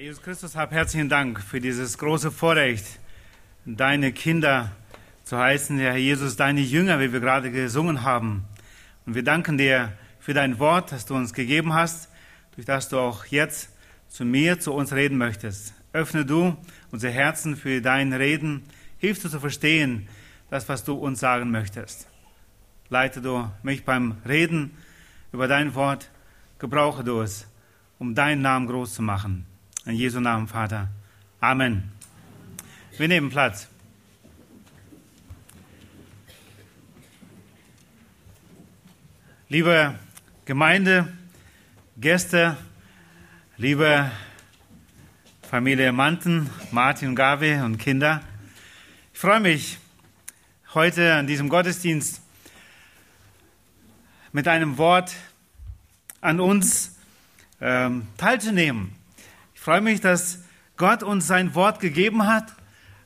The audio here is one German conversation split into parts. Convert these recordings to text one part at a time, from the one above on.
Herr Jesus Christus, hab herzlichen Dank für dieses große Vorrecht, deine Kinder zu heißen, Herr Jesus, deine Jünger, wie wir gerade gesungen haben. Und wir danken dir für dein Wort, das du uns gegeben hast, durch das du auch jetzt zu mir, zu uns reden möchtest. Öffne du unser Herzen für dein Reden, hilf du zu verstehen, das, was du uns sagen möchtest. Leite du mich beim Reden über dein Wort, gebrauche du es, um deinen Namen groß zu machen. In Jesu Namen, Vater. Amen. Wir nehmen Platz. Liebe Gemeinde, Gäste, liebe Familie Manten, Martin, Gavi und Kinder, ich freue mich, heute an diesem Gottesdienst mit einem Wort an uns ähm, teilzunehmen. Ich freue mich, dass Gott uns sein Wort gegeben hat,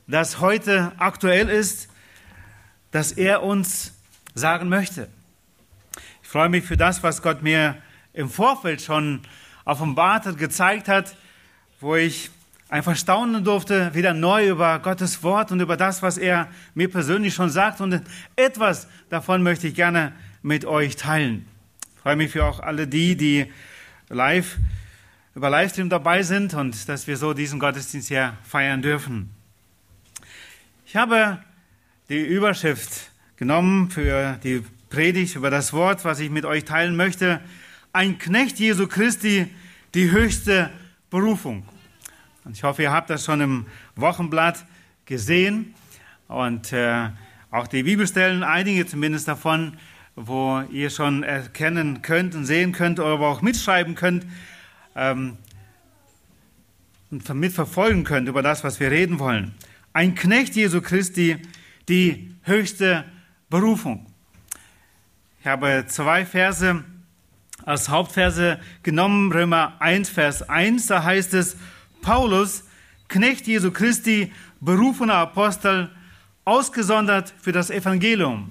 das heute aktuell ist, das er uns sagen möchte. Ich freue mich für das, was Gott mir im Vorfeld schon offenbart hat, gezeigt hat, wo ich einfach staunen durfte, wieder neu über Gottes Wort und über das, was er mir persönlich schon sagt. Und etwas davon möchte ich gerne mit euch teilen. Ich freue mich für auch alle die, die live über Livestream dabei sind und dass wir so diesen Gottesdienst hier feiern dürfen. Ich habe die Überschrift genommen für die Predigt über das Wort, was ich mit euch teilen möchte. Ein Knecht Jesu Christi, die höchste Berufung. Und ich hoffe, ihr habt das schon im Wochenblatt gesehen und äh, auch die Bibelstellen, einige zumindest davon, wo ihr schon erkennen könnt und sehen könnt oder auch mitschreiben könnt, ähm, mitverfolgen könnt über das, was wir reden wollen. Ein Knecht Jesu Christi, die höchste Berufung. Ich habe zwei Verse als Hauptverse genommen, Römer 1, Vers 1, da heißt es, Paulus, Knecht Jesu Christi, berufener Apostel, ausgesondert für das Evangelium.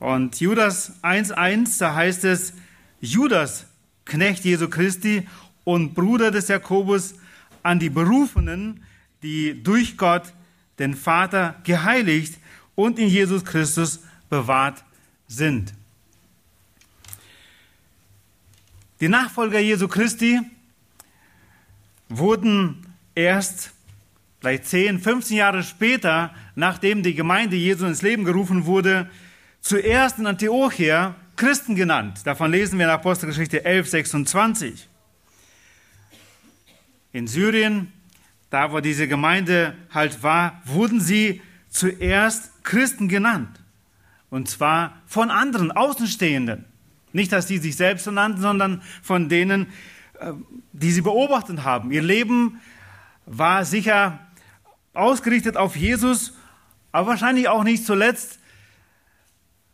Und Judas 1.1, da heißt es, Judas, Knecht Jesu Christi und Bruder des Jakobus, an die Berufenen, die durch Gott, den Vater, geheiligt und in Jesus Christus bewahrt sind. Die Nachfolger Jesu Christi wurden erst vielleicht 10, 15 Jahre später, nachdem die Gemeinde Jesu ins Leben gerufen wurde, zuerst in Antiochia Christen genannt. Davon lesen wir in Apostelgeschichte 11, 26. In Syrien, da wo diese Gemeinde halt war, wurden sie zuerst Christen genannt. Und zwar von anderen Außenstehenden. Nicht, dass sie sich selbst so nannten, sondern von denen, äh, die sie beobachtet haben. Ihr Leben war sicher ausgerichtet auf Jesus, aber wahrscheinlich auch nicht zuletzt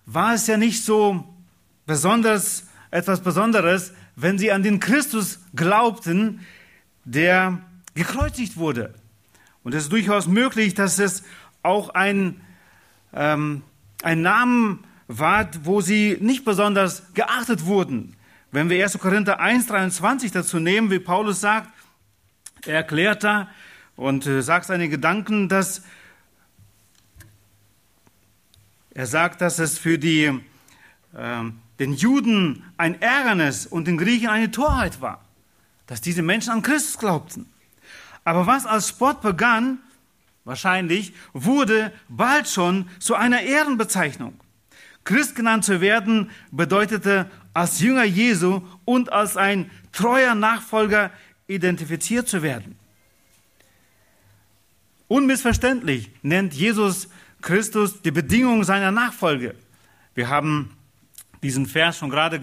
war es ja nicht so besonders, etwas Besonderes, wenn sie an den Christus glaubten, der gekreuzigt wurde. Und es ist durchaus möglich, dass es auch ein, ähm, ein Namen war, wo sie nicht besonders geachtet wurden. Wenn wir 1. Korinther 1,23 dazu nehmen, wie Paulus sagt, er erklärt da und äh, sagt seine Gedanken, dass er sagt, dass es für die ähm, den Juden ein Ärgernis und den Griechen eine Torheit war, dass diese Menschen an Christus glaubten. Aber was als Sport begann, wahrscheinlich, wurde bald schon zu einer Ehrenbezeichnung. Christ genannt zu werden bedeutete als Jünger Jesu und als ein treuer Nachfolger identifiziert zu werden. Unmissverständlich nennt Jesus Christus die Bedingung seiner Nachfolge. Wir haben diesen Vers schon gerade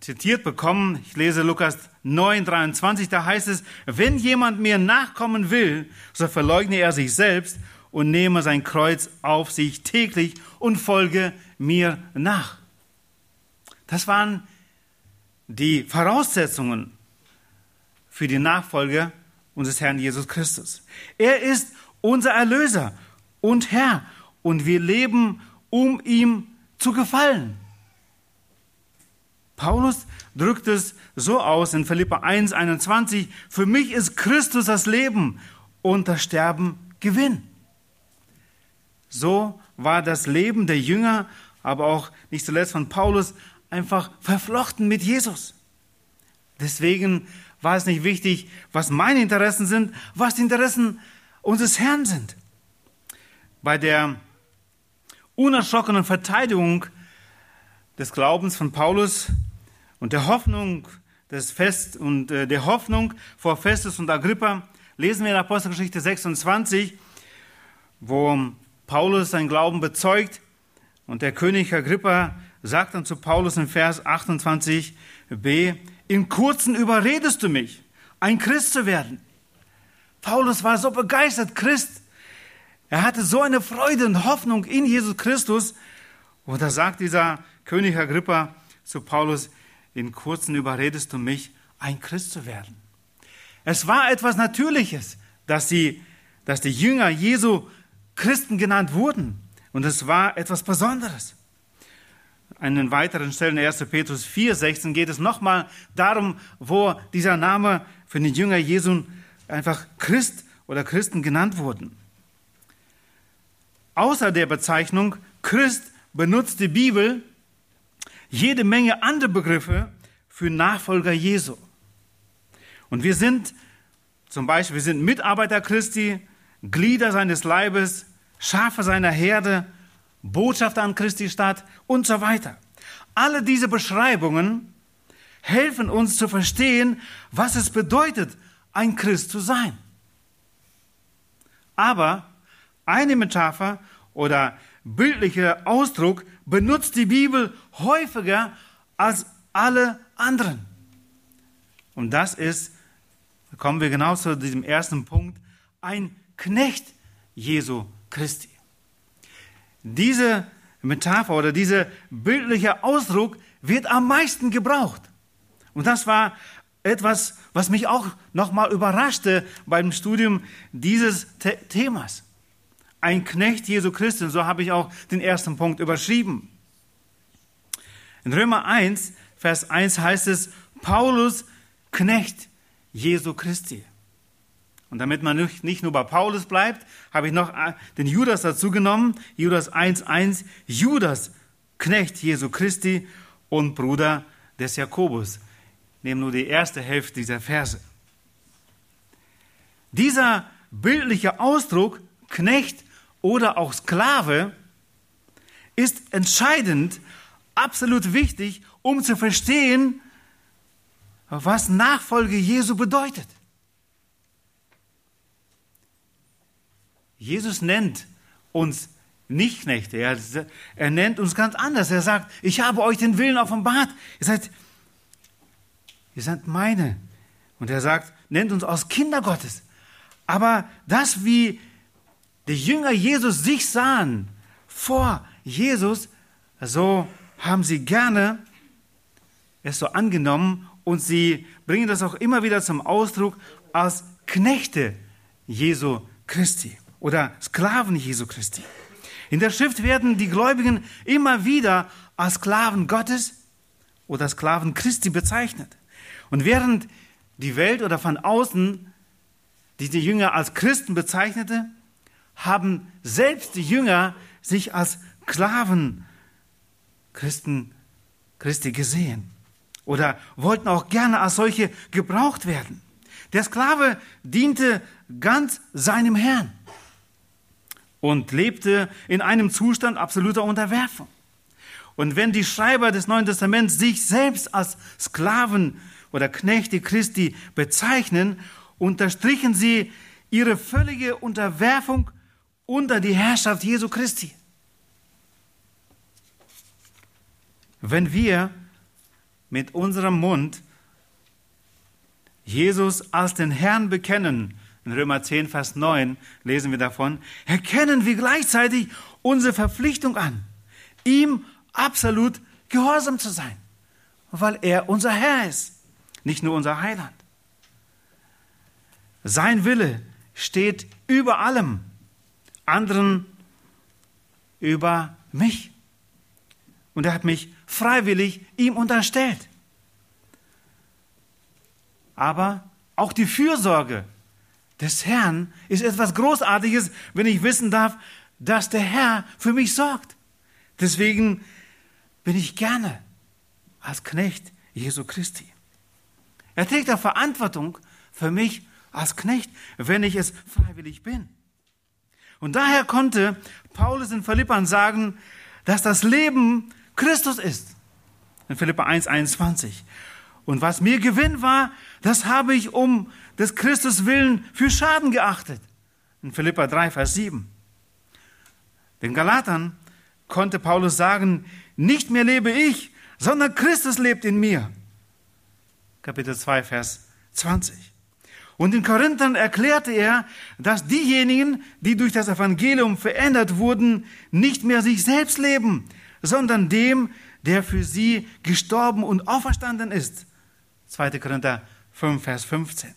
zitiert bekommen. Ich lese Lukas 9, 23, da heißt es, wenn jemand mir nachkommen will, so verleugne er sich selbst und nehme sein Kreuz auf sich täglich und folge mir nach. Das waren die Voraussetzungen für die Nachfolge unseres Herrn Jesus Christus. Er ist unser Erlöser und Herr und wir leben, um ihm zu gefallen. Paulus drückt es so aus in Philippa 1, 21, für mich ist Christus das Leben und das Sterben Gewinn. So war das Leben der Jünger, aber auch nicht zuletzt von Paulus, einfach verflochten mit Jesus. Deswegen war es nicht wichtig, was meine Interessen sind, was die Interessen unseres Herrn sind. Bei der unerschrockenen Verteidigung des Glaubens von Paulus und der Hoffnung des Fest und äh, der Hoffnung vor Festus und Agrippa lesen wir in Apostelgeschichte 26, wo Paulus seinen Glauben bezeugt und der König Agrippa sagt dann zu Paulus in Vers 28b, in kurzen überredest du mich, ein Christ zu werden. Paulus war so begeistert, Christ. Er hatte so eine Freude und Hoffnung in Jesus Christus. Und da sagt dieser König Agrippa zu Paulus, in kurzen überredest du mich, ein Christ zu werden. Es war etwas Natürliches, dass, sie, dass die Jünger Jesu Christen genannt wurden. Und es war etwas Besonderes. An den weiteren Stellen 1. Petrus 4, 16 geht es nochmal darum, wo dieser Name für den Jünger Jesu einfach Christ oder Christen genannt wurden. Außer der Bezeichnung Christ benutzt die Bibel jede Menge andere Begriffe für Nachfolger Jesu. Und wir sind zum Beispiel, wir sind Mitarbeiter Christi, Glieder seines Leibes, Schafe seiner Herde, Botschafter an Christi Stadt und so weiter. Alle diese Beschreibungen helfen uns zu verstehen, was es bedeutet, ein Christ zu sein. Aber eine Metapher oder bildlicher Ausdruck benutzt die Bibel häufiger als alle anderen. Und das ist, kommen wir genau zu diesem ersten Punkt, ein Knecht Jesu Christi. Diese Metapher oder dieser bildliche Ausdruck wird am meisten gebraucht. Und das war etwas, was mich auch nochmal überraschte beim Studium dieses The Themas. Ein Knecht Jesu Christi, so habe ich auch den ersten Punkt überschrieben. In Römer 1, Vers 1 heißt es, Paulus, Knecht Jesu Christi. Und damit man nicht nur bei Paulus bleibt, habe ich noch äh, den Judas dazu genommen. Judas 1,1. Judas, Knecht Jesu Christi und Bruder des Jakobus. Nehmen nur die erste Hälfte dieser Verse. Dieser bildliche Ausdruck, Knecht oder auch Sklave, ist entscheidend, absolut wichtig, um zu verstehen, was Nachfolge Jesu bedeutet. Jesus nennt uns nicht Knechte, er, er nennt uns ganz anders. Er sagt, ich habe euch den Willen offenbart. Ihr seid, ihr seid meine. Und er sagt, nennt uns aus Kinder Gottes. Aber das, wie die Jünger Jesus sich sahen vor Jesus, so haben sie gerne es so angenommen und sie bringen das auch immer wieder zum Ausdruck als Knechte Jesu Christi oder Sklaven Jesu Christi. In der Schrift werden die Gläubigen immer wieder als Sklaven Gottes oder Sklaven Christi bezeichnet. Und während die Welt oder von außen diese Jünger als Christen bezeichnete, haben selbst die Jünger sich als Sklaven Christen Christi gesehen oder wollten auch gerne als solche gebraucht werden. Der Sklave diente ganz seinem Herrn und lebte in einem Zustand absoluter Unterwerfung. Und wenn die Schreiber des Neuen Testaments sich selbst als Sklaven oder Knechte Christi bezeichnen, unterstrichen sie ihre völlige Unterwerfung unter die Herrschaft Jesu Christi. Wenn wir mit unserem Mund Jesus als den Herrn bekennen, in Römer 10, Vers 9 lesen wir davon, erkennen wir gleichzeitig unsere Verpflichtung an, ihm absolut gehorsam zu sein, weil er unser Herr ist, nicht nur unser Heiland. Sein Wille steht über allem, anderen über mich. und er hat mich freiwillig ihm unterstellt. Aber auch die Fürsorge des Herrn ist etwas Großartiges, wenn ich wissen darf, dass der Herr für mich sorgt. Deswegen bin ich gerne als Knecht Jesu Christi. Er trägt auch Verantwortung für mich als Knecht, wenn ich es freiwillig bin. Und daher konnte Paulus in Philippern sagen, dass das Leben Christus ist. In Philippa 1, 21. Und was mir Gewinn war, das habe ich um des Christus willen für Schaden geachtet. In Philippa 3, Vers 7. Den Galatern konnte Paulus sagen, nicht mehr lebe ich, sondern Christus lebt in mir. Kapitel 2, Vers 20. Und in Korinthern erklärte er, dass diejenigen, die durch das Evangelium verändert wurden, nicht mehr sich selbst leben, sondern dem, der für sie gestorben und auferstanden ist. 2. Korinther 5, Vers 15.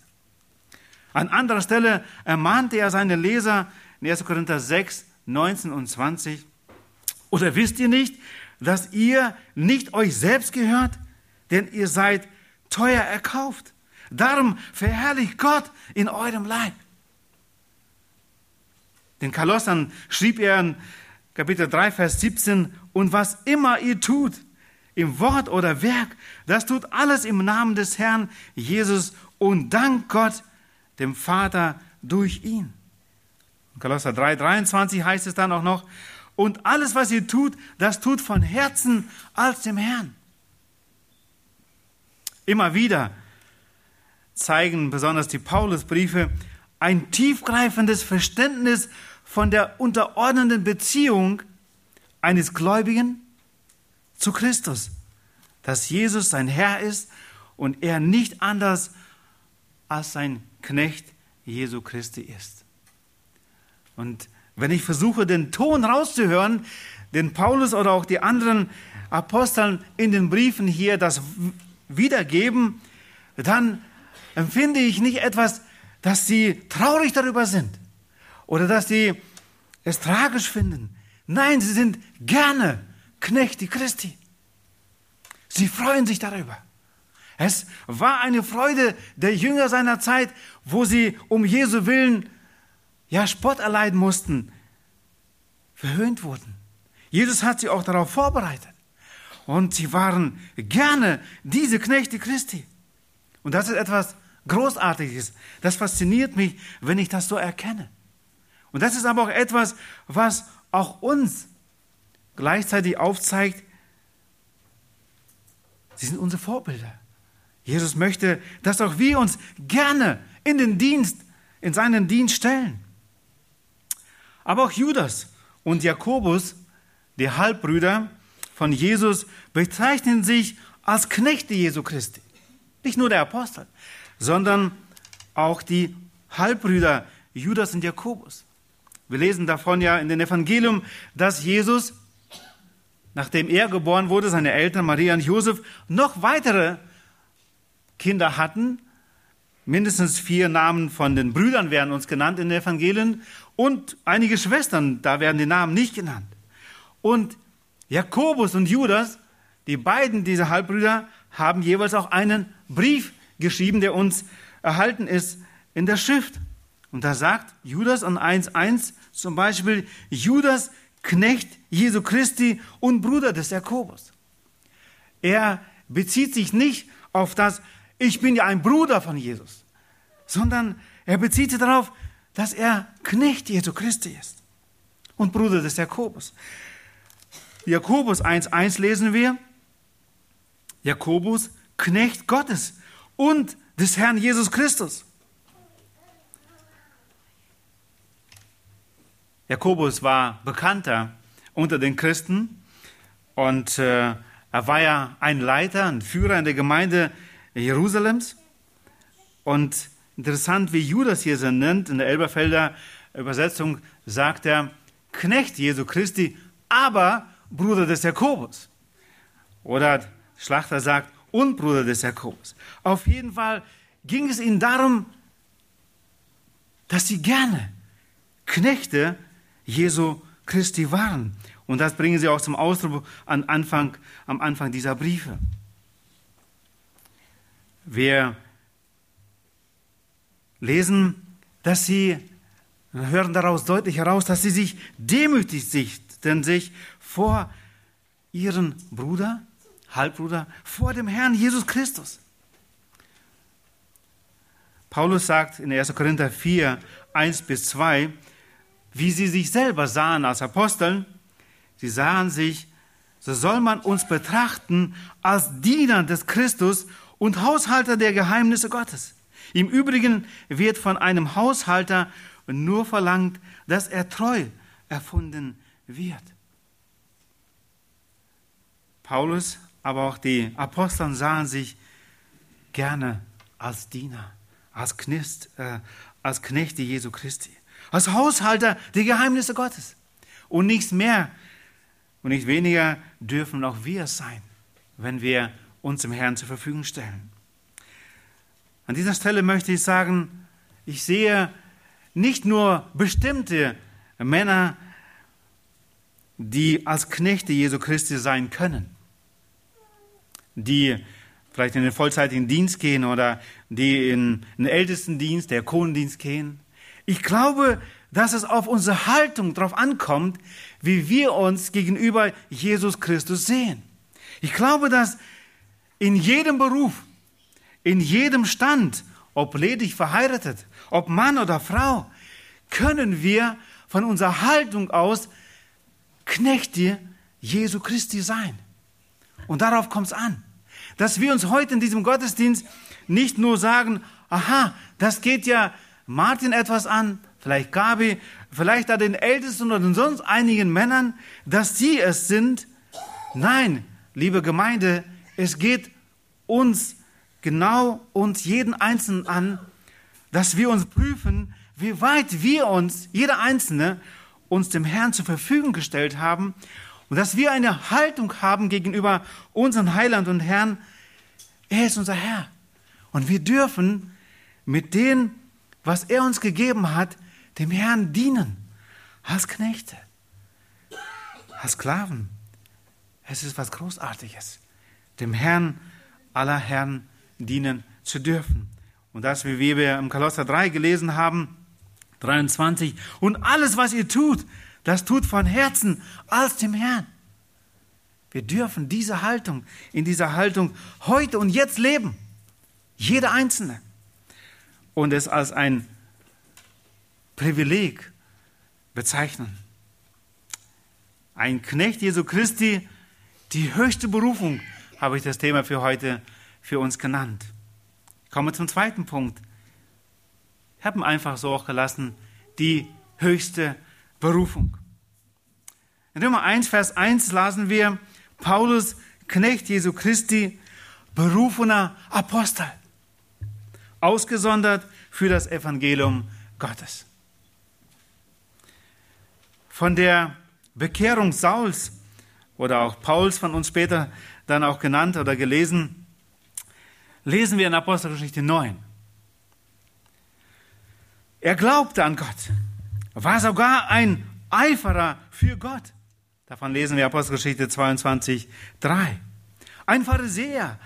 An anderer Stelle ermahnte er seine Leser in 1. Korinther 6, 19 und 20. Oder wisst ihr nicht, dass ihr nicht euch selbst gehört, denn ihr seid teuer erkauft. Darum verherrlicht Gott in eurem Leib. Den Kolossern schrieb er in Kapitel 3, Vers 17, und was immer ihr tut, im Wort oder Werk, das tut alles im Namen des Herrn Jesus und dank Gott, dem Vater, durch ihn. In Kolosser 3, 23 heißt es dann auch noch, und alles, was ihr tut, das tut von Herzen als dem Herrn. Immer wieder zeigen besonders die Paulusbriefe ein tiefgreifendes Verständnis von der unterordnenden Beziehung eines Gläubigen zu Christus, dass Jesus sein Herr ist und er nicht anders als sein Knecht Jesu Christi ist. Und wenn ich versuche, den Ton rauszuhören, den Paulus oder auch die anderen Aposteln in den Briefen hier das wiedergeben, dann empfinde ich nicht etwas, dass sie traurig darüber sind oder dass sie es tragisch finden. Nein, sie sind gerne Knechte Christi. Sie freuen sich darüber. Es war eine Freude der Jünger seiner Zeit, wo sie um Jesu Willen ja Spott erleiden mussten, verhöhnt wurden. Jesus hat sie auch darauf vorbereitet. Und sie waren gerne diese Knechte Christi. Und das ist etwas Großartiges. Das fasziniert mich, wenn ich das so erkenne. Und das ist aber auch etwas, was auch uns gleichzeitig aufzeigt, sie sind unsere Vorbilder. Jesus möchte, dass auch wir uns gerne in den Dienst, in seinen Dienst stellen. Aber auch Judas und Jakobus, die Halbbrüder von Jesus, bezeichnen sich als Knechte Jesu Christi. Nicht nur der Apostel, sondern auch die Halbbrüder Judas und Jakobus. Wir lesen davon ja in den Evangelium, dass Jesus, nachdem er geboren wurde, seine Eltern Maria und Josef, noch weitere Kinder hatten. Mindestens vier Namen von den Brüdern werden uns genannt in den Evangelien und einige Schwestern, da werden die Namen nicht genannt. Und Jakobus und Judas, die beiden dieser Halbbrüder, haben jeweils auch einen Brief geschrieben, der uns erhalten ist in der Schrift. Und da sagt Judas an 1.1 zum Beispiel, Judas, Knecht Jesu Christi und Bruder des Jakobus. Er bezieht sich nicht auf das, ich bin ja ein Bruder von Jesus, sondern er bezieht sich darauf, dass er Knecht Jesu Christi ist und Bruder des Jakobus. Jakobus 1.1 lesen wir, Jakobus, Knecht Gottes und des Herrn Jesus Christus. Jakobus war bekannter unter den Christen und äh, er war ja ein Leiter, ein Führer in der Gemeinde Jerusalems. Und interessant, wie Judas hier so nennt, in der Elberfelder Übersetzung sagt er, Knecht Jesu Christi, aber Bruder des Jakobus. Oder Schlachter sagt, und Bruder des Jakobus. Auf jeden Fall ging es ihnen darum, dass sie gerne Knechte Jesu Christi waren. Und das bringen sie auch zum Ausdruck am Anfang, am Anfang dieser Briefe. Wir lesen, dass sie, hören daraus deutlich heraus, dass sie sich demütigten sich vor ihren Bruder, Halbbruder, vor dem Herrn Jesus Christus. Paulus sagt in 1. Korinther 4, 1 bis 2, wie sie sich selber sahen als Aposteln, sie sahen sich, so soll man uns betrachten als Diener des Christus und Haushalter der Geheimnisse Gottes. Im Übrigen wird von einem Haushalter nur verlangt, dass er treu erfunden wird. Paulus, aber auch die Aposteln sahen sich gerne als Diener, als Knecht, äh, als Knechte Jesu Christi, als Haushalter der Geheimnisse Gottes. Und nichts mehr und nicht weniger dürfen auch wir sein, wenn wir uns dem Herrn zur Verfügung stellen. An dieser Stelle möchte ich sagen, ich sehe nicht nur bestimmte Männer, die als Knechte Jesu Christi sein können, die vielleicht in den vollzeitigen Dienst gehen oder die in den Ältestendienst, der Kohlendienst gehen. Ich glaube, dass es auf unsere Haltung darauf ankommt, wie wir uns gegenüber Jesus Christus sehen. Ich glaube, dass in jedem Beruf, in jedem Stand, ob ledig verheiratet, ob Mann oder Frau, können wir von unserer Haltung aus Knechte Jesu Christi sein. Und darauf kommt es an. Dass wir uns heute in diesem Gottesdienst nicht nur sagen, aha, das geht ja Martin etwas an, vielleicht Gabi, vielleicht da den Ältesten oder sonst einigen Männern, dass sie es sind. Nein, liebe Gemeinde, es geht uns genau uns jeden Einzelnen an, dass wir uns prüfen, wie weit wir uns, jeder Einzelne, uns dem Herrn zur Verfügung gestellt haben und dass wir eine Haltung haben gegenüber unserem Heiland und Herrn. Er ist unser Herr. Und wir dürfen mit dem, was er uns gegeben hat, dem Herrn dienen. Als Knechte, als Sklaven. Es ist was Großartiges, dem Herrn aller Herren dienen zu dürfen. Und das, wie wir im Kolosser 3 gelesen haben, 23, und alles, was ihr tut, das tut von Herzen als dem Herrn. Wir dürfen diese Haltung, in dieser Haltung heute und jetzt leben. Jeder Einzelne. Und es als ein Privileg bezeichnen. Ein Knecht Jesu Christi, die höchste Berufung, habe ich das Thema für heute für uns genannt. Ich komme zum zweiten Punkt. Ich habe ihn einfach so auch gelassen, die höchste Berufung. In Römer 1, Vers 1 lasen wir, Paulus, Knecht Jesu Christi, berufener Apostel, ausgesondert für das Evangelium Gottes. Von der Bekehrung Sauls oder auch Pauls von uns später dann auch genannt oder gelesen, lesen wir in Apostelgeschichte 9. Er glaubte an Gott, war sogar ein Eiferer für Gott. Davon lesen wir Apostelgeschichte 22, 3. Ein Pharisäer.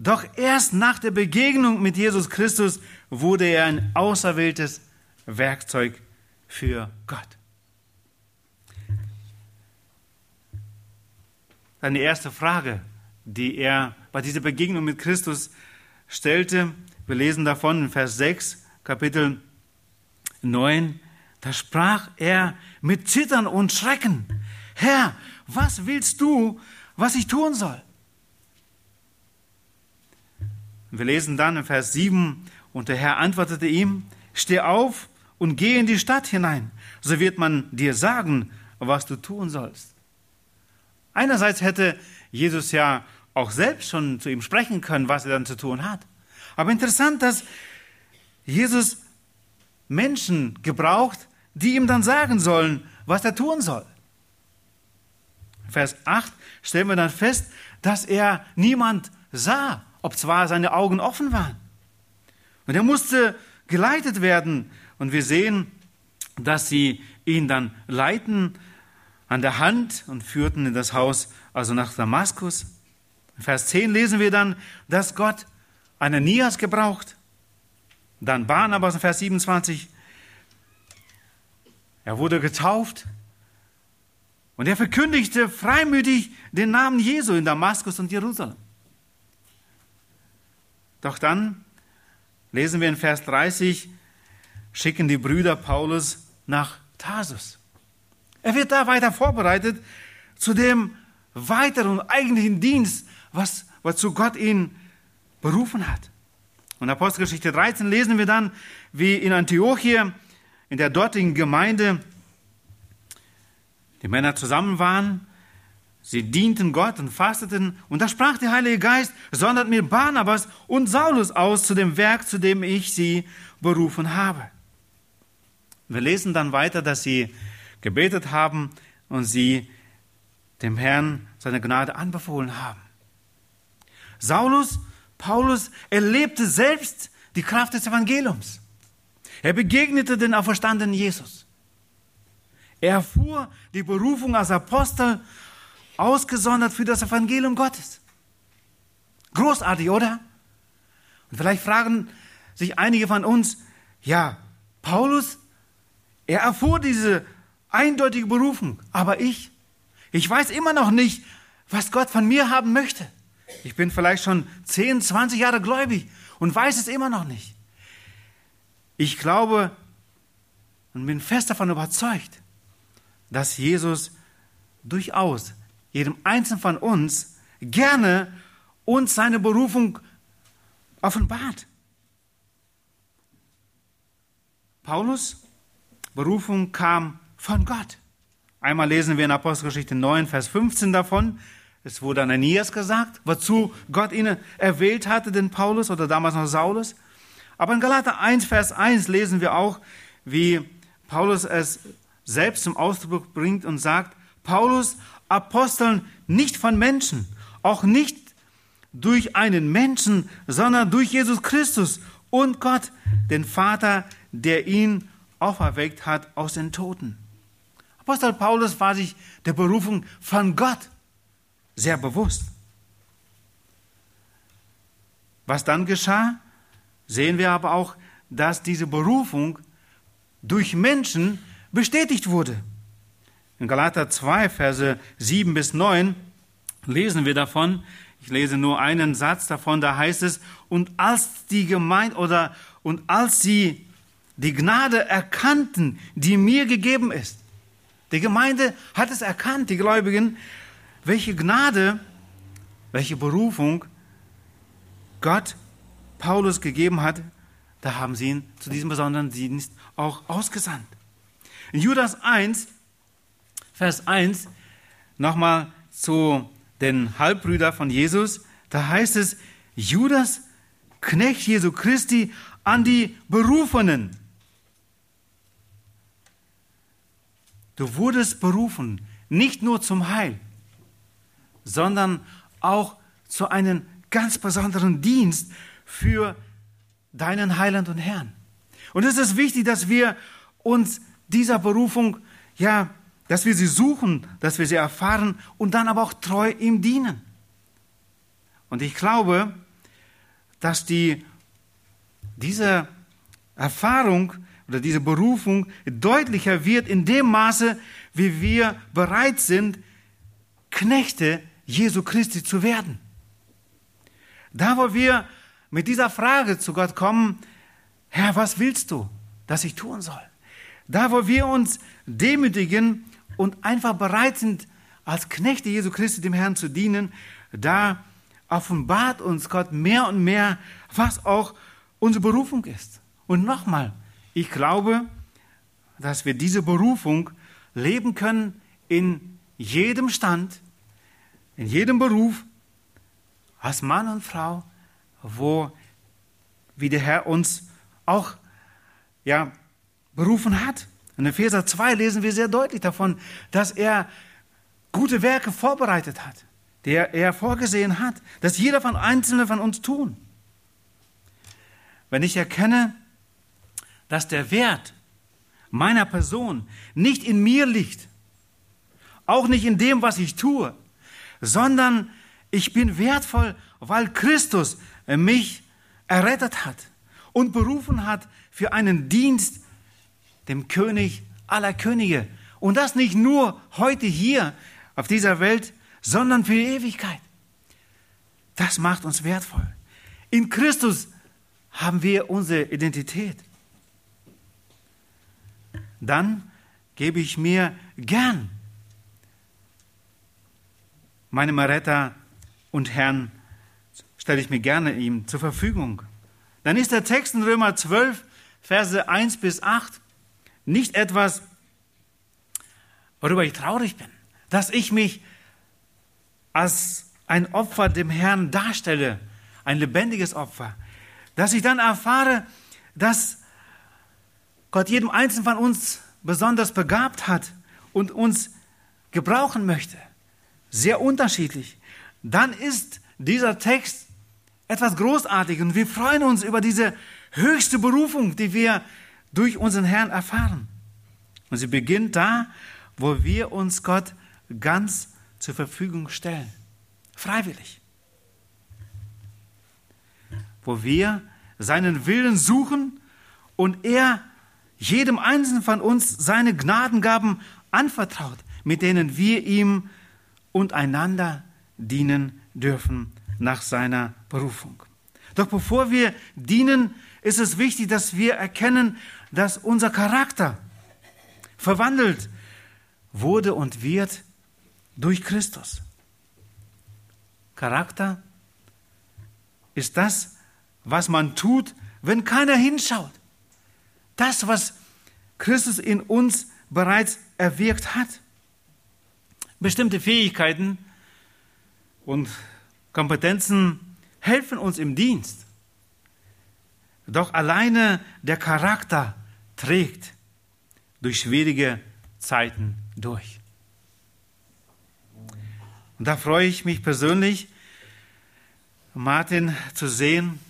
Doch erst nach der Begegnung mit Jesus Christus wurde er ein auserwähltes Werkzeug für Gott. Seine erste Frage, die er bei dieser Begegnung mit Christus stellte, wir lesen davon in Vers 6, Kapitel 9, da sprach er mit Zittern und Schrecken, Herr, was willst du, was ich tun soll? Wir lesen dann in Vers 7, und der Herr antwortete ihm, steh auf und geh in die Stadt hinein, so wird man dir sagen, was du tun sollst. Einerseits hätte Jesus ja auch selbst schon zu ihm sprechen können, was er dann zu tun hat. Aber interessant, dass Jesus Menschen gebraucht, die ihm dann sagen sollen, was er tun soll. Vers 8 stellen wir dann fest, dass er niemand sah, ob zwar seine Augen offen waren. Und er musste geleitet werden. Und wir sehen, dass sie ihn dann leiten an der Hand und führten in das Haus, also nach Damaskus. In Vers 10 lesen wir dann, dass Gott Ananias gebraucht. Dann Barnabas in Vers 27. Er wurde getauft und er verkündigte freimütig den Namen Jesu in Damaskus und Jerusalem. Doch dann lesen wir in Vers 30, schicken die Brüder Paulus nach Tarsus. Er wird da weiter vorbereitet zu dem weiteren eigentlichen Dienst, was, wozu Gott ihn berufen hat. Und Apostelgeschichte 13 lesen wir dann, wie in Antiochia, in der dortigen Gemeinde, die Männer zusammen waren, sie dienten Gott und fasteten, und da sprach der Heilige Geist, sondert mir Barnabas und Saulus aus zu dem Werk, zu dem ich sie berufen habe. Wir lesen dann weiter, dass sie gebetet haben und sie dem Herrn seine Gnade anbefohlen haben. Saulus, Paulus erlebte selbst die Kraft des Evangeliums. Er begegnete den auferstandenen Jesus. Er erfuhr die Berufung als Apostel, ausgesondert für das Evangelium Gottes. Großartig, oder? Und vielleicht fragen sich einige von uns, ja, Paulus, er erfuhr diese eindeutige Berufung, aber ich, ich weiß immer noch nicht, was Gott von mir haben möchte. Ich bin vielleicht schon 10, 20 Jahre gläubig und weiß es immer noch nicht. Ich glaube und bin fest davon überzeugt, dass Jesus durchaus jedem Einzelnen von uns gerne uns seine Berufung offenbart. Paulus Berufung kam von Gott. Einmal lesen wir in Apostelgeschichte 9, Vers 15 davon. Es wurde Ananias gesagt, wozu Gott ihn erwählt hatte, den Paulus oder damals noch Saulus. Aber in Galater 1, Vers 1 lesen wir auch, wie Paulus es selbst zum Ausdruck bringt und sagt, Paulus, Aposteln nicht von Menschen, auch nicht durch einen Menschen, sondern durch Jesus Christus und Gott, den Vater, der ihn auferweckt hat aus den Toten. Apostel Paulus war sich der Berufung von Gott sehr bewusst. Was dann geschah, sehen wir aber auch, dass diese Berufung durch Menschen bestätigt wurde. In Galater 2, Verse 7 bis 9 lesen wir davon, ich lese nur einen Satz davon, da heißt es, und als die Gemeinde oder und als sie die Gnade erkannten, die mir gegeben ist. Die Gemeinde hat es erkannt, die Gläubigen, welche Gnade, welche Berufung Gott Paulus gegeben hat, da haben sie ihn zu diesem besonderen Dienst auch ausgesandt. In Judas 1, Vers 1, nochmal zu den Halbbrüdern von Jesus, da heißt es, Judas, Knecht Jesu Christi, an die Berufenen, Du wurdest berufen, nicht nur zum Heil, sondern auch zu einem ganz besonderen Dienst für deinen Heiland und Herrn. Und es ist wichtig, dass wir uns dieser Berufung, ja, dass wir sie suchen, dass wir sie erfahren und dann aber auch treu ihm dienen. Und ich glaube, dass die, diese Erfahrung oder diese Berufung deutlicher wird in dem Maße, wie wir bereit sind, Knechte Jesu Christi zu werden. Da, wo wir mit dieser Frage zu Gott kommen, Herr, was willst du, dass ich tun soll? Da, wo wir uns demütigen und einfach bereit sind, als Knechte Jesu Christi dem Herrn zu dienen, da offenbart uns Gott mehr und mehr, was auch unsere Berufung ist. Und nochmal, ich glaube, dass wir diese Berufung leben können in jedem Stand, in jedem Beruf, als Mann und Frau, wo wie der Herr uns auch ja, berufen hat. In Epheser 2 lesen wir sehr deutlich davon, dass er gute Werke vorbereitet hat, die er vorgesehen hat, dass jeder von Einzelnen von uns tun. Wenn ich erkenne, dass der Wert meiner Person nicht in mir liegt, auch nicht in dem, was ich tue, sondern ich bin wertvoll, weil Christus mich errettet hat und berufen hat für einen Dienst dem König aller Könige. Und das nicht nur heute hier auf dieser Welt, sondern für die Ewigkeit. Das macht uns wertvoll. In Christus haben wir unsere Identität. Dann gebe ich mir gern meinem Retter und Herrn, stelle ich mir gerne ihm zur Verfügung. Dann ist der Text in Römer 12, Verse 1 bis 8 nicht etwas, worüber ich traurig bin, dass ich mich als ein Opfer dem Herrn darstelle, ein lebendiges Opfer, dass ich dann erfahre, dass Gott jedem Einzelnen von uns besonders begabt hat und uns gebrauchen möchte, sehr unterschiedlich, dann ist dieser Text etwas Großartiges und wir freuen uns über diese höchste Berufung, die wir durch unseren Herrn erfahren. Und sie beginnt da, wo wir uns Gott ganz zur Verfügung stellen. Freiwillig. Wo wir seinen Willen suchen und er jedem Einzelnen von uns seine Gnadengaben anvertraut, mit denen wir ihm und einander dienen dürfen nach seiner Berufung. Doch bevor wir dienen, ist es wichtig, dass wir erkennen, dass unser Charakter verwandelt wurde und wird durch Christus. Charakter ist das, was man tut, wenn keiner hinschaut. Das, was Christus in uns bereits erwirkt hat. Bestimmte Fähigkeiten und Kompetenzen helfen uns im Dienst. Doch alleine der Charakter trägt durch schwierige Zeiten durch. Und da freue ich mich persönlich, Martin zu sehen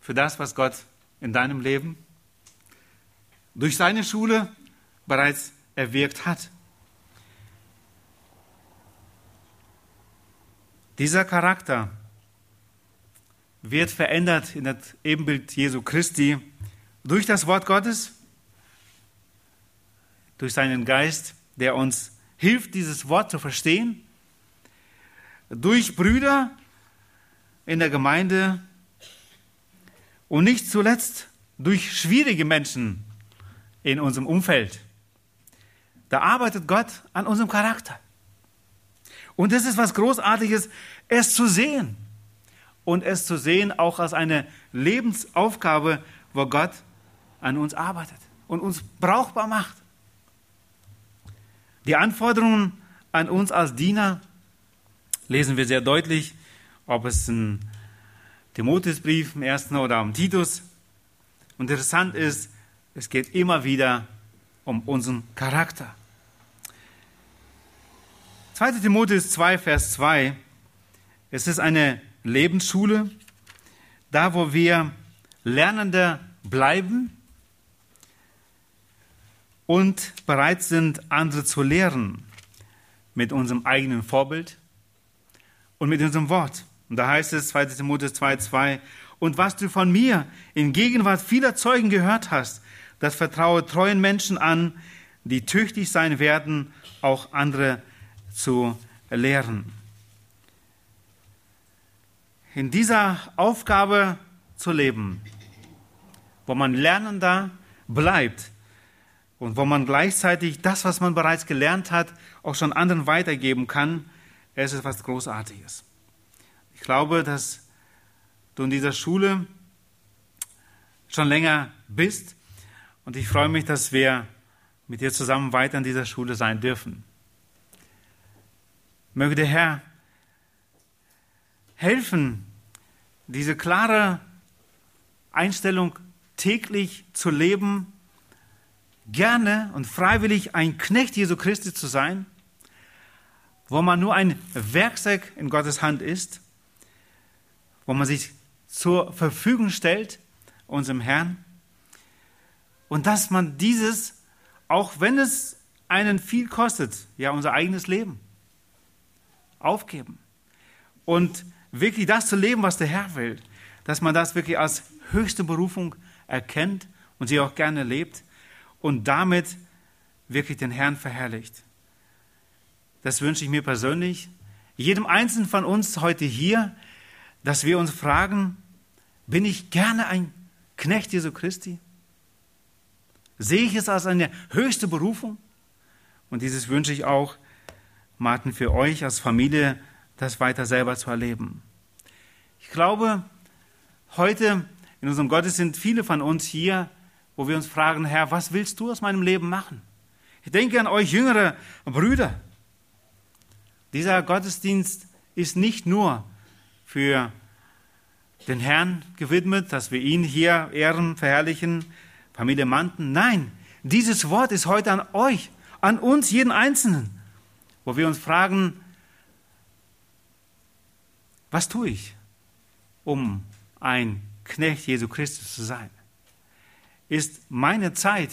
für das, was Gott in deinem Leben durch seine Schule bereits erwirkt hat. Dieser Charakter wird verändert in das Ebenbild Jesu Christi durch das Wort Gottes, durch seinen Geist, der uns hilft, dieses Wort zu verstehen durch Brüder in der Gemeinde und nicht zuletzt durch schwierige Menschen in unserem Umfeld. Da arbeitet Gott an unserem Charakter. Und das ist was Großartiges, es zu sehen. Und es zu sehen auch als eine Lebensaufgabe, wo Gott an uns arbeitet und uns brauchbar macht. Die Anforderungen an uns als Diener lesen wir sehr deutlich, ob es ein Timotheusbrief im ersten oder am Titus. Und interessant ist, es geht immer wieder um unseren Charakter. 2. Timotheus 2, Vers 2. Es ist eine Lebensschule, da wo wir Lernende bleiben und bereit sind, andere zu lehren mit unserem eigenen Vorbild und mit unserem Wort. Und da heißt es 2 Timotheus 2,2, und was du von mir in Gegenwart vieler Zeugen gehört hast, das vertraue treuen Menschen an, die tüchtig sein werden, auch andere zu lehren. In dieser Aufgabe zu leben, wo man lernender bleibt und wo man gleichzeitig das, was man bereits gelernt hat, auch schon anderen weitergeben kann, es ist etwas Großartiges. Ich glaube, dass du in dieser Schule schon länger bist und ich freue mich, dass wir mit dir zusammen weiter in dieser Schule sein dürfen. Möge der Herr helfen, diese klare Einstellung täglich zu leben, gerne und freiwillig ein Knecht Jesu Christi zu sein wo man nur ein Werkzeug in Gottes Hand ist, wo man sich zur Verfügung stellt, unserem Herrn, und dass man dieses, auch wenn es einen viel kostet, ja unser eigenes Leben, aufgeben und wirklich das zu leben, was der Herr will, dass man das wirklich als höchste Berufung erkennt und sie auch gerne lebt und damit wirklich den Herrn verherrlicht. Das wünsche ich mir persönlich, jedem Einzelnen von uns heute hier, dass wir uns fragen, bin ich gerne ein Knecht Jesu Christi? Sehe ich es als eine höchste Berufung? Und dieses wünsche ich auch, Martin, für euch als Familie, das weiter selber zu erleben. Ich glaube, heute in unserem Gottesdienst sind viele von uns hier, wo wir uns fragen, Herr, was willst du aus meinem Leben machen? Ich denke an euch jüngere Brüder. Dieser Gottesdienst ist nicht nur für den Herrn gewidmet, dass wir ihn hier ehren, verherrlichen, Familie Manten. Nein, dieses Wort ist heute an euch, an uns, jeden Einzelnen, wo wir uns fragen, was tue ich, um ein Knecht Jesu Christus zu sein? Ist meine Zeit,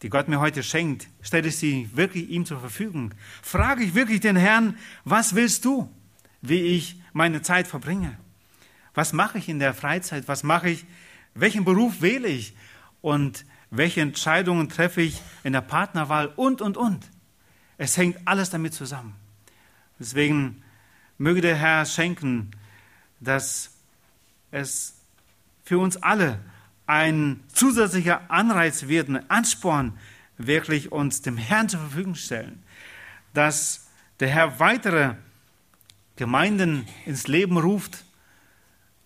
die Gott mir heute schenkt, stelle ich sie wirklich ihm zur Verfügung? Frage ich wirklich den Herrn, was willst du, wie ich meine Zeit verbringe? Was mache ich in der Freizeit? Was mache ich? Welchen Beruf wähle ich? Und welche Entscheidungen treffe ich in der Partnerwahl? Und, und, und. Es hängt alles damit zusammen. Deswegen möge der Herr schenken, dass es für uns alle ein zusätzlicher Anreiz wird, ein Ansporn, wirklich uns dem Herrn zur Verfügung stellen, dass der Herr weitere Gemeinden ins Leben ruft,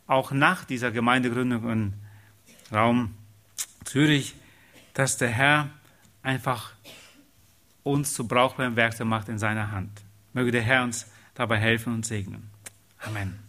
auch nach dieser Gemeindegründung im Raum Zürich, dass der Herr einfach uns zu brauchbarem Werkzeug macht in seiner Hand. Möge der Herr uns dabei helfen und segnen. Amen.